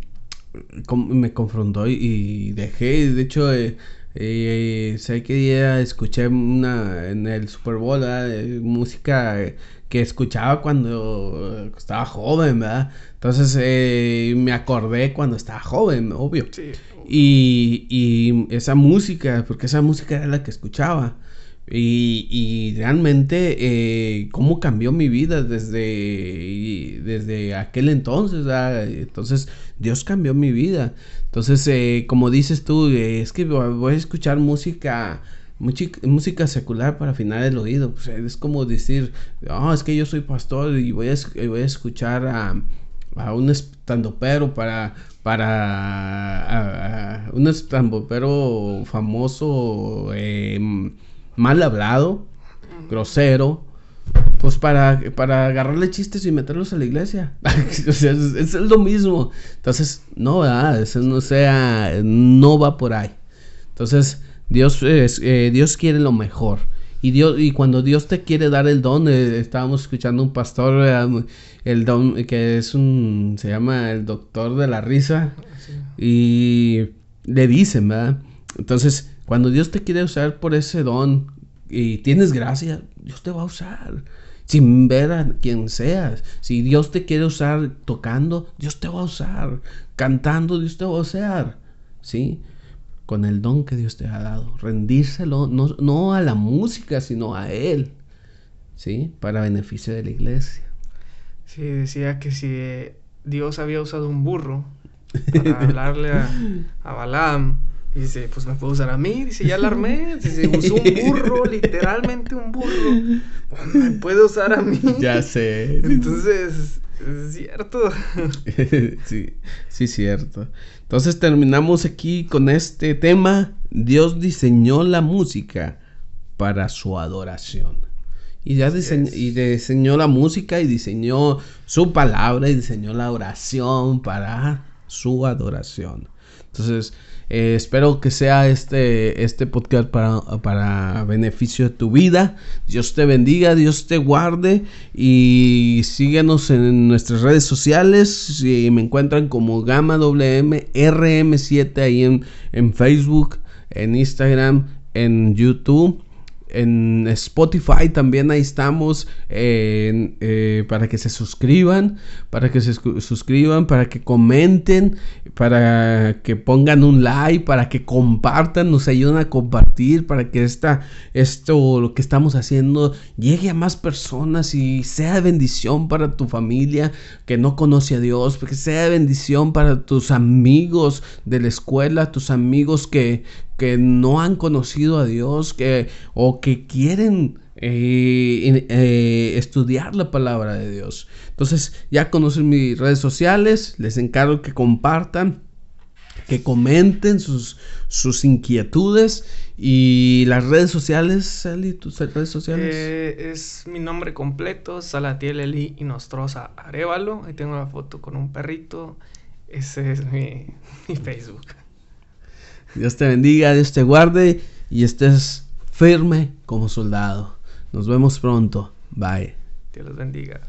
confrontó y, dejé, de hecho, sé que día escuché una en el Super Bowl música que escuchaba cuando estaba joven, ¿verdad? Entonces eh, me acordé cuando estaba joven, obvio. Sí. Y, y, esa música, porque esa música era la que escuchaba. Y, y realmente, eh, cómo cambió mi vida desde, desde aquel entonces. ¿verdad? Entonces, Dios cambió mi vida. Entonces, eh, como dices tú, es que voy a escuchar música música secular para afinar el oído. Pues es como decir, oh, es que yo soy pastor y voy a, a escuchar a, a un estandopero para, para un estandopero famoso, em, mal hablado, grosero, Pues para, para agarrarle chistes y meterlos a la iglesia. o sea, es, lo mismo. Entonces, no, ¿verdad? Eso no sea, no va por ahí. Entonces, Dios, eh, Dios quiere lo mejor. Y, Dios, y cuando Dios te quiere dar el don, eh, estábamos escuchando un pastor, el don que es un, se llama el doctor de la risa, y le dicen, ¿verdad? Entonces, cuando Dios te quiere usar por ese don y tienes gracia, Dios te va a usar. Sin ver a quien seas. Si Dios te quiere usar tocando, Dios te va a usar. Cantando, Dios te va a usar. ¿Sí? Con el don que Dios te ha dado. Rendírselo, no, no a la música, sino a Él. ¿Sí? Para beneficio de la iglesia. Sí, decía que si Dios había usado un burro para hablarle a, a Balaam, dice, pues me puede usar a mí, dice, ya la armé, dice, usó un burro, literalmente un burro, me puede usar a mí. Ya sé. Entonces, es cierto. sí, sí, cierto. Entonces terminamos aquí con este tema. Dios diseñó la música para su adoración. Y ya diseñó, y diseñó la música y diseñó su palabra y diseñó la oración para su adoración. Entonces, eh, espero que sea este, este podcast para, para, beneficio de tu vida. Dios te bendiga, Dios te guarde y síguenos en nuestras redes sociales. Si me encuentran como Gama WM RM7 ahí en, en Facebook, en Instagram, en YouTube en Spotify también ahí estamos eh, para que se suscriban, para que se suscriban, para que comenten, para que pongan un like, para que compartan, nos ayuden a compartir, para que esta, esto, lo que estamos haciendo, llegue a más personas y sea bendición para tu familia que no conoce a Dios, que sea bendición para tus amigos de la escuela, tus amigos que, que no han conocido a Dios que, o que quieren eh, eh, estudiar la palabra de Dios. Entonces ya conocen mis redes sociales, les encargo que compartan, que comenten sus, sus inquietudes y las redes sociales, Sally, tus redes sociales. Eh, es mi nombre completo, Salatiel Eli Inostrosa Arevalo. Ahí tengo la foto con un perrito. Ese es mi, mi Facebook. Dios te bendiga, Dios te guarde y estés firme como soldado. Nos vemos pronto. Bye. Dios los bendiga.